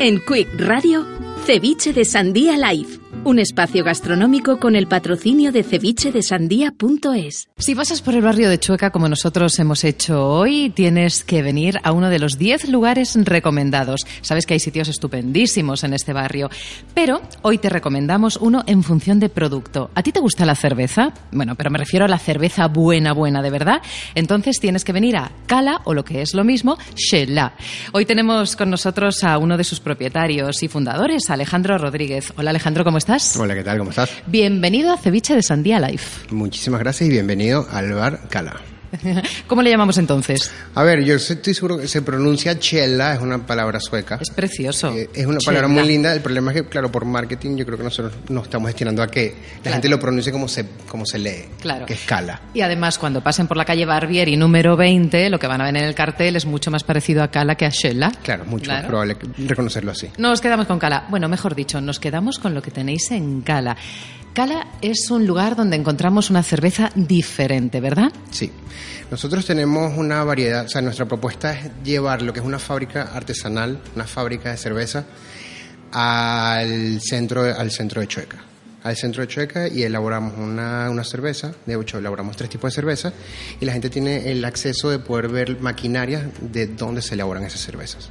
En Quick Radio, Ceviche de Sandía Live un espacio gastronómico con el patrocinio de cevichedesandía.es. Si pasas por el barrio de Chueca como nosotros hemos hecho hoy, tienes que venir a uno de los 10 lugares recomendados. Sabes que hay sitios estupendísimos en este barrio, pero hoy te recomendamos uno en función de producto. ¿A ti te gusta la cerveza? Bueno, pero me refiero a la cerveza buena, buena, de verdad. Entonces tienes que venir a Cala o lo que es lo mismo, Shela. Hoy tenemos con nosotros a uno de sus propietarios y fundadores, Alejandro Rodríguez. Hola Alejandro, ¿cómo estás? Hola, ¿qué tal? ¿Cómo estás? Bienvenido a Ceviche de Sandía Life. Muchísimas gracias y bienvenido al bar Cala. ¿Cómo le llamamos entonces? A ver, yo estoy seguro que se pronuncia chela, es una palabra sueca. Es precioso. Eh, es una palabra muy linda. El problema es que, claro, por marketing yo creo que nosotros nos estamos destinando a que la gente lo pronuncie como se, como se lee, claro. que es cala. Y además, cuando pasen por la calle Barbieri número 20, lo que van a ver en el cartel es mucho más parecido a cala que a Shella. Claro, mucho más probable reconocerlo así. Nos quedamos con cala. Bueno, mejor dicho, nos quedamos con lo que tenéis en cala. Cala es un lugar donde encontramos una cerveza diferente, ¿verdad? Sí. Nosotros tenemos una variedad, o sea, nuestra propuesta es llevar lo que es una fábrica artesanal, una fábrica de cerveza, al centro, al centro de Chueca. Al centro de Chueca y elaboramos una, una cerveza, de hecho elaboramos tres tipos de cerveza y la gente tiene el acceso de poder ver maquinarias de dónde se elaboran esas cervezas.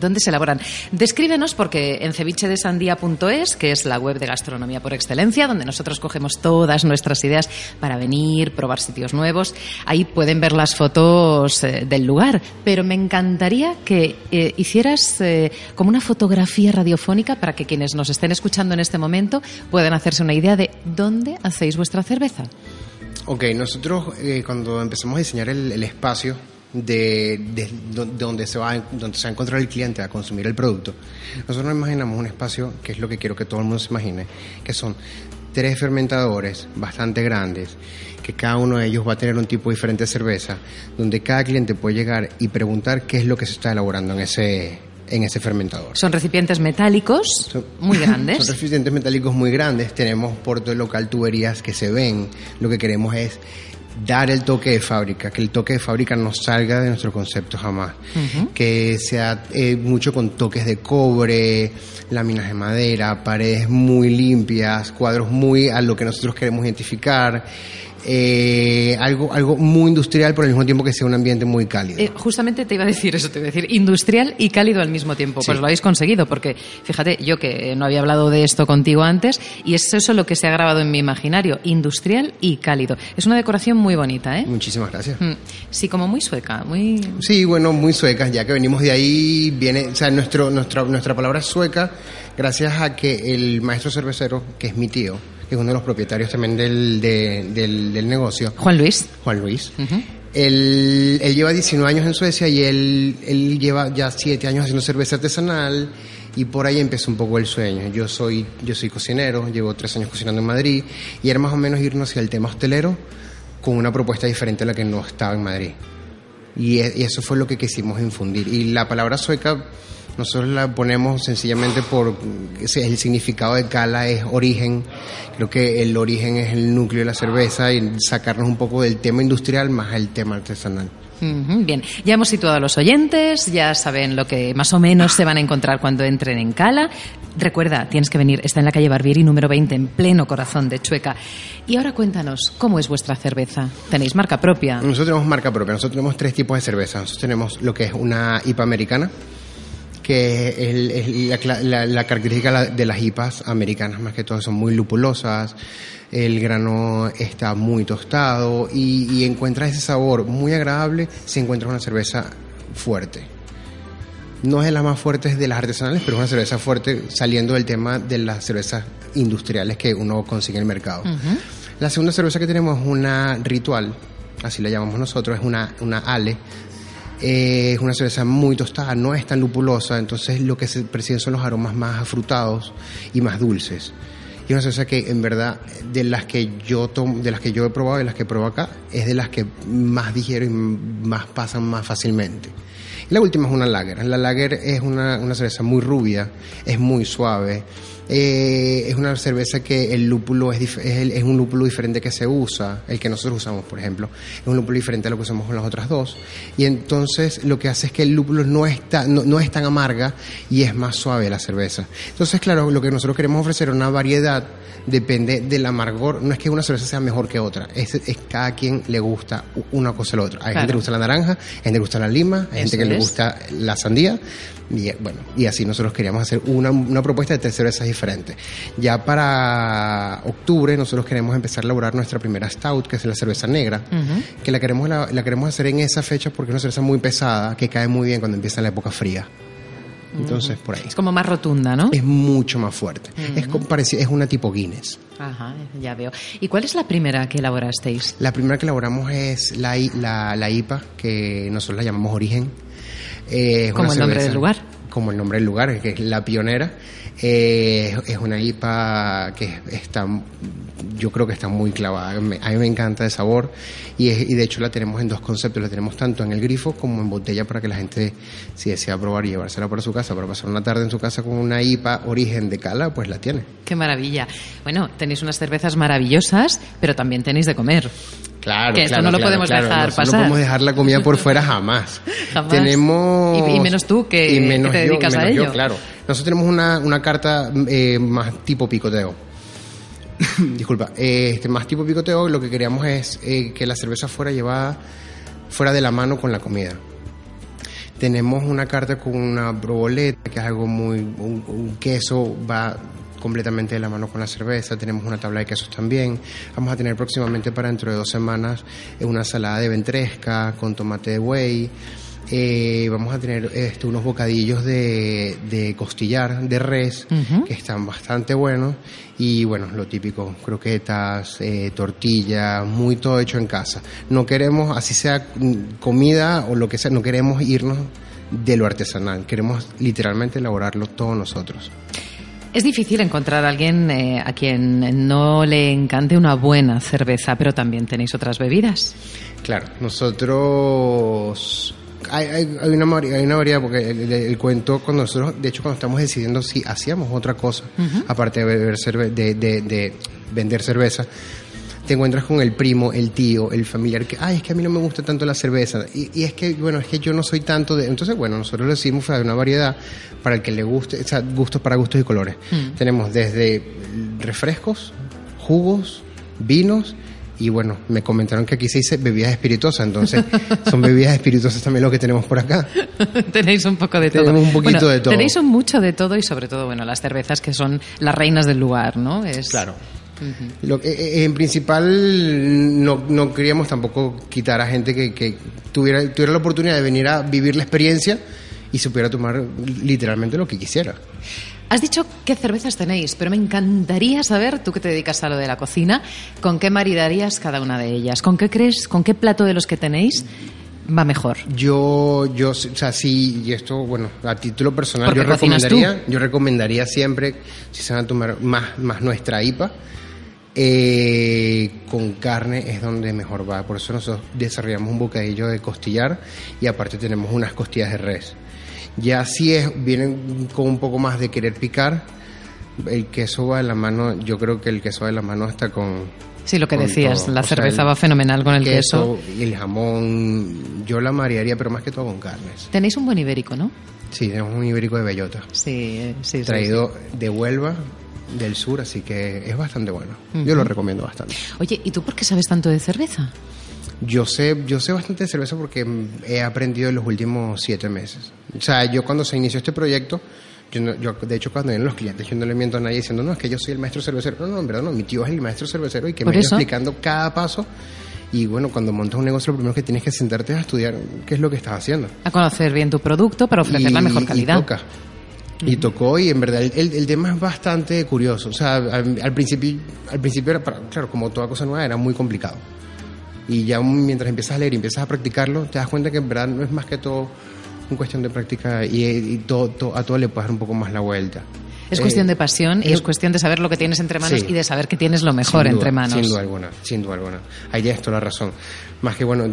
¿Dónde se elaboran? Descríbenos, porque en cevichedesandía.es, que es la web de gastronomía por excelencia, donde nosotros cogemos todas nuestras ideas para venir, probar sitios nuevos, ahí pueden ver las fotos eh, del lugar. Pero me encantaría que eh, hicieras eh, como una fotografía radiofónica para que quienes nos estén escuchando en este momento puedan hacerse una idea de dónde hacéis vuestra cerveza. Ok, nosotros cuando empezamos a diseñar el espacio, de, de, donde, se va, donde se va a encontrar el cliente a consumir el producto. Nosotros nos imaginamos un espacio, que es lo que quiero que todo el mundo se imagine, que son tres fermentadores bastante grandes, que cada uno de ellos va a tener un tipo diferente de cerveza, donde cada cliente puede llegar y preguntar qué es lo que se está elaborando en ese, en ese fermentador. Son recipientes metálicos muy grandes. Son recipientes metálicos muy grandes. Tenemos por todo el local tuberías que se ven. Lo que queremos es dar el toque de fábrica, que el toque de fábrica no salga de nuestro concepto jamás, que sea eh, mucho con toques de cobre, láminas de madera, paredes muy limpias, cuadros muy a lo que nosotros queremos identificar eh, algo, algo muy industrial, por el mismo tiempo que sea un ambiente muy cálido. Eh, justamente te iba a decir eso, te iba a decir industrial y cálido al mismo tiempo. Pues lo habéis conseguido, porque fíjate, yo que no había hablado de esto contigo antes, y es eso lo que se ha grabado en mi imaginario, industrial y cálido. Es una decoración muy bonita, ¿eh? Muchísimas gracias. Mm, sí, como muy sueca, muy... Sí, bueno, muy sueca, ya que venimos de ahí, viene, o sea, nuestro, nuestra, nuestra palabra es sueca gracias a que el maestro cervecero, que es mi tío, que es uno de los propietarios también del, del, negocio. Juan Luis. Juan Luis. él, lleva 19 años en Suecia y él, él lleva ya 7 años haciendo cerveza artesanal y por ahí empezó un poco el sueño. Yo soy, yo soy cocinero, llevo 3 años cocinando en Madrid y era más o menos irnos hacia el tema hostelero con una propuesta diferente a la que no estaba en Madrid. Y, y eso fue lo que quisimos infundir. Y la palabra sueca nosotros la ponemos sencillamente por el significado de cala es origen. Creo que el origen es el núcleo de la cerveza y sacarnos un poco del tema industrial más el tema artesanal. Bien, ya hemos situado a los oyentes, ya saben lo que más o menos se van a encontrar cuando entren en Cala. Recuerda, tienes que venir, está en la calle Barbieri número 20, en pleno corazón de Chueca. Y ahora cuéntanos, ¿cómo es vuestra cerveza? ¿Tenéis marca propia? Nosotros tenemos marca propia, nosotros tenemos tres tipos de cerveza. Nosotros tenemos lo que es una IPA americana, que es, la, característica de las hipas americanas, más que todo, son muy lupulosas, el grano está muy tostado y, y encuentras ese sabor muy agradable si encuentras una cerveza fuerte. No es de las más fuertes de las artesanales, pero es una cerveza fuerte saliendo del tema de las cervezas industriales que uno consigue en el mercado. La segunda cerveza que tenemos es una ritual, así la llamamos nosotros, es una, una Ale Eh, es una cerveza muy tostada, no es tan lupulosa, entonces lo que se perciben son los aromas más afrutados y más dulces. Y una cerveza que en verdad de las que yo tomo, de las que yo he probado y las que pruebo acá, es de las que más digiero y más pasan más fácilmente. Y la última es una lager. La lager es una, una cerveza muy rubia, es muy suave, eh, es una cerveza que el lúpulo es, es, es, un lúpulo diferente que se usa, el que nosotros usamos, por ejemplo, es un lúpulo diferente a lo que usamos con las otras dos. Y entonces lo que hace es que el lúpulo no, está, no, no es tan amarga y es más suave la cerveza. Entonces, claro, lo que nosotros queremos ofrecer es una variedad, depende del amargor. No es que una cerveza sea mejor que otra, es, es cada quien le gusta una cosa o la otra. Hay claro. gente que le gusta la naranja, hay gente que le gusta la lima, hay gente que le gusta la sandía. Y bueno, y así nosotros queríamos hacer una, una propuesta de tres cervezas diferentes. Ya para octubre nosotros queremos empezar a elaborar nuestra primera stout, que es la cerveza negra, uh -huh. que la queremos, la, la, queremos hacer en esa fecha porque es una cerveza muy pesada, que cae muy bien cuando empieza la época fría. Entonces, por ahí. Es como más rotunda, ¿no? Es mucho más fuerte. Uh -huh. es, como, es una tipo Guinness. Ajá, ya veo. ¿Y cuál es la primera que elaborasteis? La primera que elaboramos es la, la, la IPA, que nosotros la llamamos Origen. Eh, como el nombre del lugar. Como el nombre del lugar, que es la pionera. Eh, es una IPA que está, yo creo que está muy clavada. A mí me encanta el sabor y, es, y, de hecho la tenemos en dos conceptos. La tenemos tanto en el grifo como en botella para que la gente, si desea probar y llevársela para su casa, para pasar una tarde en su casa con una IPA origen de cala, pues la tiene. Qué maravilla. Bueno, tenéis unas cervezas maravillosas, pero también tenéis de comer. Claro, que esto claro, no lo claro, podemos claro, dejar no, pasar. No podemos dejar la comida por fuera jamás. jamás. Tenemos y, y, menos tú que, y menos que te dedicas yo, a menos ello. Yo, claro. Nosotros tenemos una, una carta eh, más tipo picoteo. Disculpa, eh, este, más tipo picoteo. Lo que queríamos es eh, que la cerveza fuera llevada fuera de la mano con la comida. Tenemos una carta con una proboleta, que es algo muy. un, un queso va completamente de la mano con la cerveza. Tenemos una tabla de quesos también. Vamos a tener próximamente para dentro de dos semanas una salada de ventresca con tomate de buey. Eh, vamos a tener este, unos bocadillos de, de, costillar de res uh -huh. que están bastante buenos y bueno, lo típico, croquetas, eh, tortillas, muy todo hecho en casa. No queremos, así sea comida o lo que sea, no queremos irnos de lo artesanal, queremos literalmente elaborarlo todos nosotros. Es difícil encontrar a alguien eh, a quien no le encante una buena cerveza, pero también tenéis otras bebidas. Claro, nosotros hay, hay, hay, una, hay una variedad, porque el, el, el, cuento, cuando nosotros, de hecho, cuando estamos decidiendo si hacíamos otra cosa, uh -huh. aparte de, beber cerve de, de, de, vender cerveza, te encuentras con el primo, el tío, el familiar, que, ay, es que a mí no me gusta tanto la cerveza. Y, y es que, bueno, es que yo no soy tanto de. Entonces, bueno, nosotros lo decimos, hay una variedad para el que le guste, o sea, gustos para gustos y colores. -huh. Tenemos desde refrescos, jugos, vinos y bueno, me comentaron que aquí se dice bebidas espirituosas, entonces son bebidas espirituosas también lo que tenemos por acá. tenéis un poco de todo. Tenemos un poquito bueno, de todo. Tenéis un mucho de todo y sobre todo, bueno, las cervezas que son las reinas del lugar, ¿no? Es... Claro. Uh -huh. Lo, eh, en principal no, no, queríamos tampoco quitar a gente que, que tuviera, tuviera la oportunidad de venir a vivir la experiencia y se pudiera tomar literalmente lo que quisiera. Has dicho qué cervezas tenéis, pero me encantaría saber, tú que te dedicas a lo de la cocina, con qué maridarías cada una de ellas. ¿Con qué crees, con qué plato de los que tenéis va mejor? Yo, yo, o sea, sí, y esto, bueno, a título personal, yo recomendaría, tú? yo recomendaría siempre, si se van a tomar más, más nuestra IPA, eh, con carne es donde mejor va. Por eso nosotros desarrollamos un bocadillo de costillar y aparte tenemos unas costillas de res. Ya si es, vienen con un poco más de querer picar, el queso va de la mano, yo creo que el queso va de la mano hasta con... Sí, lo que decías, todo. la o cerveza sea, va fenomenal con el queso, queso. Y el jamón, yo la marearía, pero más que todo con carnes. Tenéis un buen ibérico, ¿no? Sí, tenemos un ibérico de bellota. Sí, sí. Traído sí. de Huelva, del sur, así que es bastante bueno. Uh -huh. Yo lo recomiendo bastante. Oye, ¿y tú por qué sabes tanto de cerveza? Yo sé, yo sé bastante de cerveza porque he aprendido en los últimos siete meses. O sea, yo cuando se inició este proyecto, yo, no, yo de hecho cuando vienen los clientes, yo no le miento a nadie diciendo, no, es que yo soy el maestro cervecero. No, no, en verdad no, mi tío es el maestro cervecero y que ¿Por me está explicando cada paso. Y bueno, cuando montas un negocio, lo primero que tienes que sentarte es a estudiar qué es lo que estás haciendo. A conocer bien tu producto para ofrecer y, la mejor calidad. Y toca. Y tocó y en verdad el, el, tema es bastante curioso. O sea, al, al principio, al principio era, claro, como toda cosa nueva, era muy complicado. Y ya mientras empiezas a leer y empiezas a practicarlo, te das cuenta que en verdad no es más que todo una cuestión de práctica y, todo, a todo le puedes dar un poco más la vuelta. Es cuestión eh, de pasión y es cuestión de saber lo que tienes entre manos y de saber que tienes lo mejor entre manos. Sin duda alguna, sin duda alguna. Ahí tienes toda la razón más que bueno,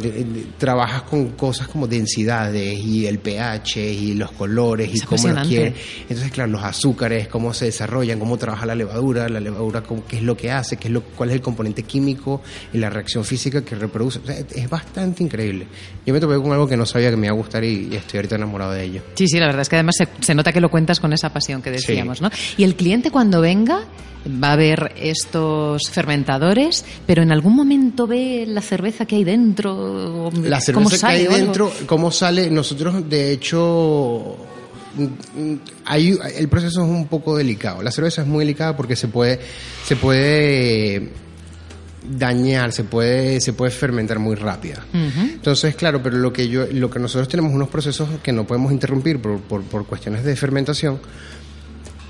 trabajas con cosas como densidades y el pH y los colores y cómo los quieres. Entonces, claro, los azúcares, cómo se desarrollan, cómo trabaja la levadura, la levadura, qué es lo que hace, qué es lo, cuál es el componente químico y la reacción física que reproduce. es bastante increíble. Yo me topé con algo que no sabía que me iba a gustar y, estoy ahorita enamorado de ello. Sí, sí, la verdad es que además se, nota que lo cuentas con esa pasión que decíamos, ¿no? Y el cliente cuando venga va a ver estos fermentadores, pero en algún momento ve la cerveza que hay dentro. La cerveza que hay dentro, cómo sale. Nosotros, de hecho, hay, el proceso es un poco delicado. La cerveza es muy delicada porque se puede, se puede dañar, se puede, se puede fermentar muy rápida. Entonces, claro, pero lo que yo, lo que nosotros tenemos unos procesos que no podemos interrumpir por, por, por cuestiones de fermentación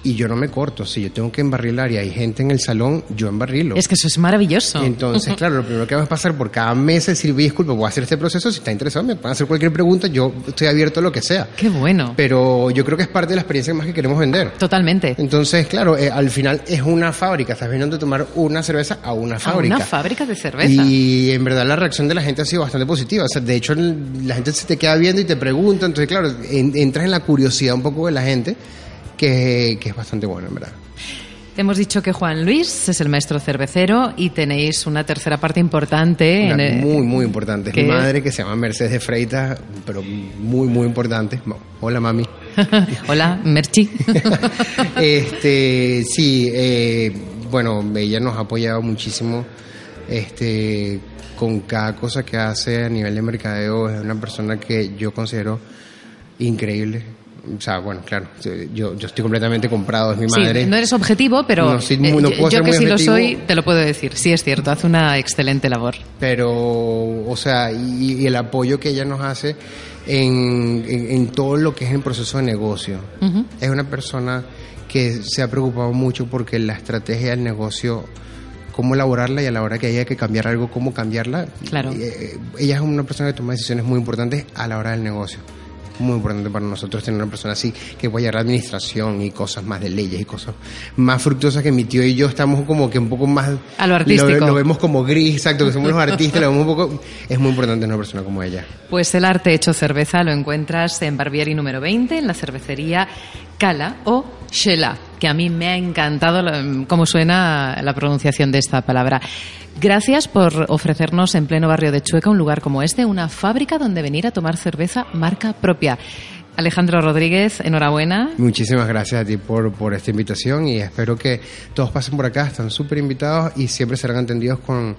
y yo no me corto. Si yo tengo que embarrilar y hay gente en el salón, yo embarrilo. Es que eso es maravilloso. Entonces, claro, lo primero que vamos a pasar por cada mes es decir, disculpe, voy a hacer este proceso. Si está interesado, me pueden hacer cualquier pregunta. Yo estoy abierto a lo que sea. Qué bueno. Pero yo creo que es parte de la experiencia más que queremos vender. Totalmente. Entonces, claro, eh, al final es una fábrica. Estás viniendo a tomar una cerveza a una fábrica. A una fábrica de cerveza. Y en verdad la reacción de la gente ha sido bastante positiva. O sea, de hecho, la gente se te queda viendo y te pregunta. Entonces, claro, entras en la curiosidad un poco de la gente que, es bastante bueno, en verdad. Hemos dicho que Juan Luis es el maestro cervecero y tenéis una tercera parte importante. muy, muy importante. Es mi madre que se llama Mercedes de Freitas, pero muy, muy importante. Hola, mami. Hola, Merchi. este, sí, eh, bueno, ella nos ha apoyado muchísimo este, con cada cosa que hace a nivel de mercadeo. Es una persona que yo considero increíble o sea, bueno, claro, yo, yo estoy completamente comprado, es mi madre. Sí, no eres objetivo, pero eh, yo, que sí lo soy, te lo puedo decir. Sí, es cierto, hace una excelente labor. Pero, o sea, y, el apoyo que ella nos hace en, en, todo lo que es el proceso de negocio. Es una persona que se ha preocupado mucho porque la estrategia del negocio cómo elaborarla y a la hora que haya que cambiar algo, cómo cambiarla. Claro. Eh, ella es una persona que toma decisiones muy importantes a la hora del negocio muy importante para nosotros tener una persona así que vaya a la administración y cosas más de leyes y cosas más fructuosas que mi tío y yo estamos como que un poco más a lo artístico. lo, vemos como gris exacto que somos los artistas lo vemos un poco es muy importante una persona como ella. Pues el arte hecho cerveza lo encuentras en Barbieri número 20 en la cervecería Cala o Shela que a mí me ha encantado cómo suena la pronunciación de esta palabra. Gracias por ofrecernos en pleno barrio de Chueca un lugar como este, una fábrica donde venir a tomar cerveza marca propia. Alejandro Rodríguez, enhorabuena. Muchísimas gracias a ti por, por esta invitación y espero que todos pasen por acá, están súper invitados y siempre serán atendidos con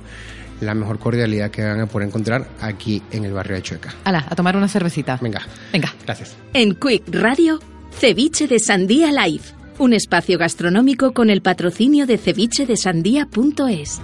la mejor cordialidad que van a poder encontrar aquí en el barrio de Chueca. Hala, a tomar una cervecita. Venga. Venga. Gracias. En Quick Radio, Ceviche de Sandía Live un espacio gastronómico con el patrocinio de cevichedesandía.es.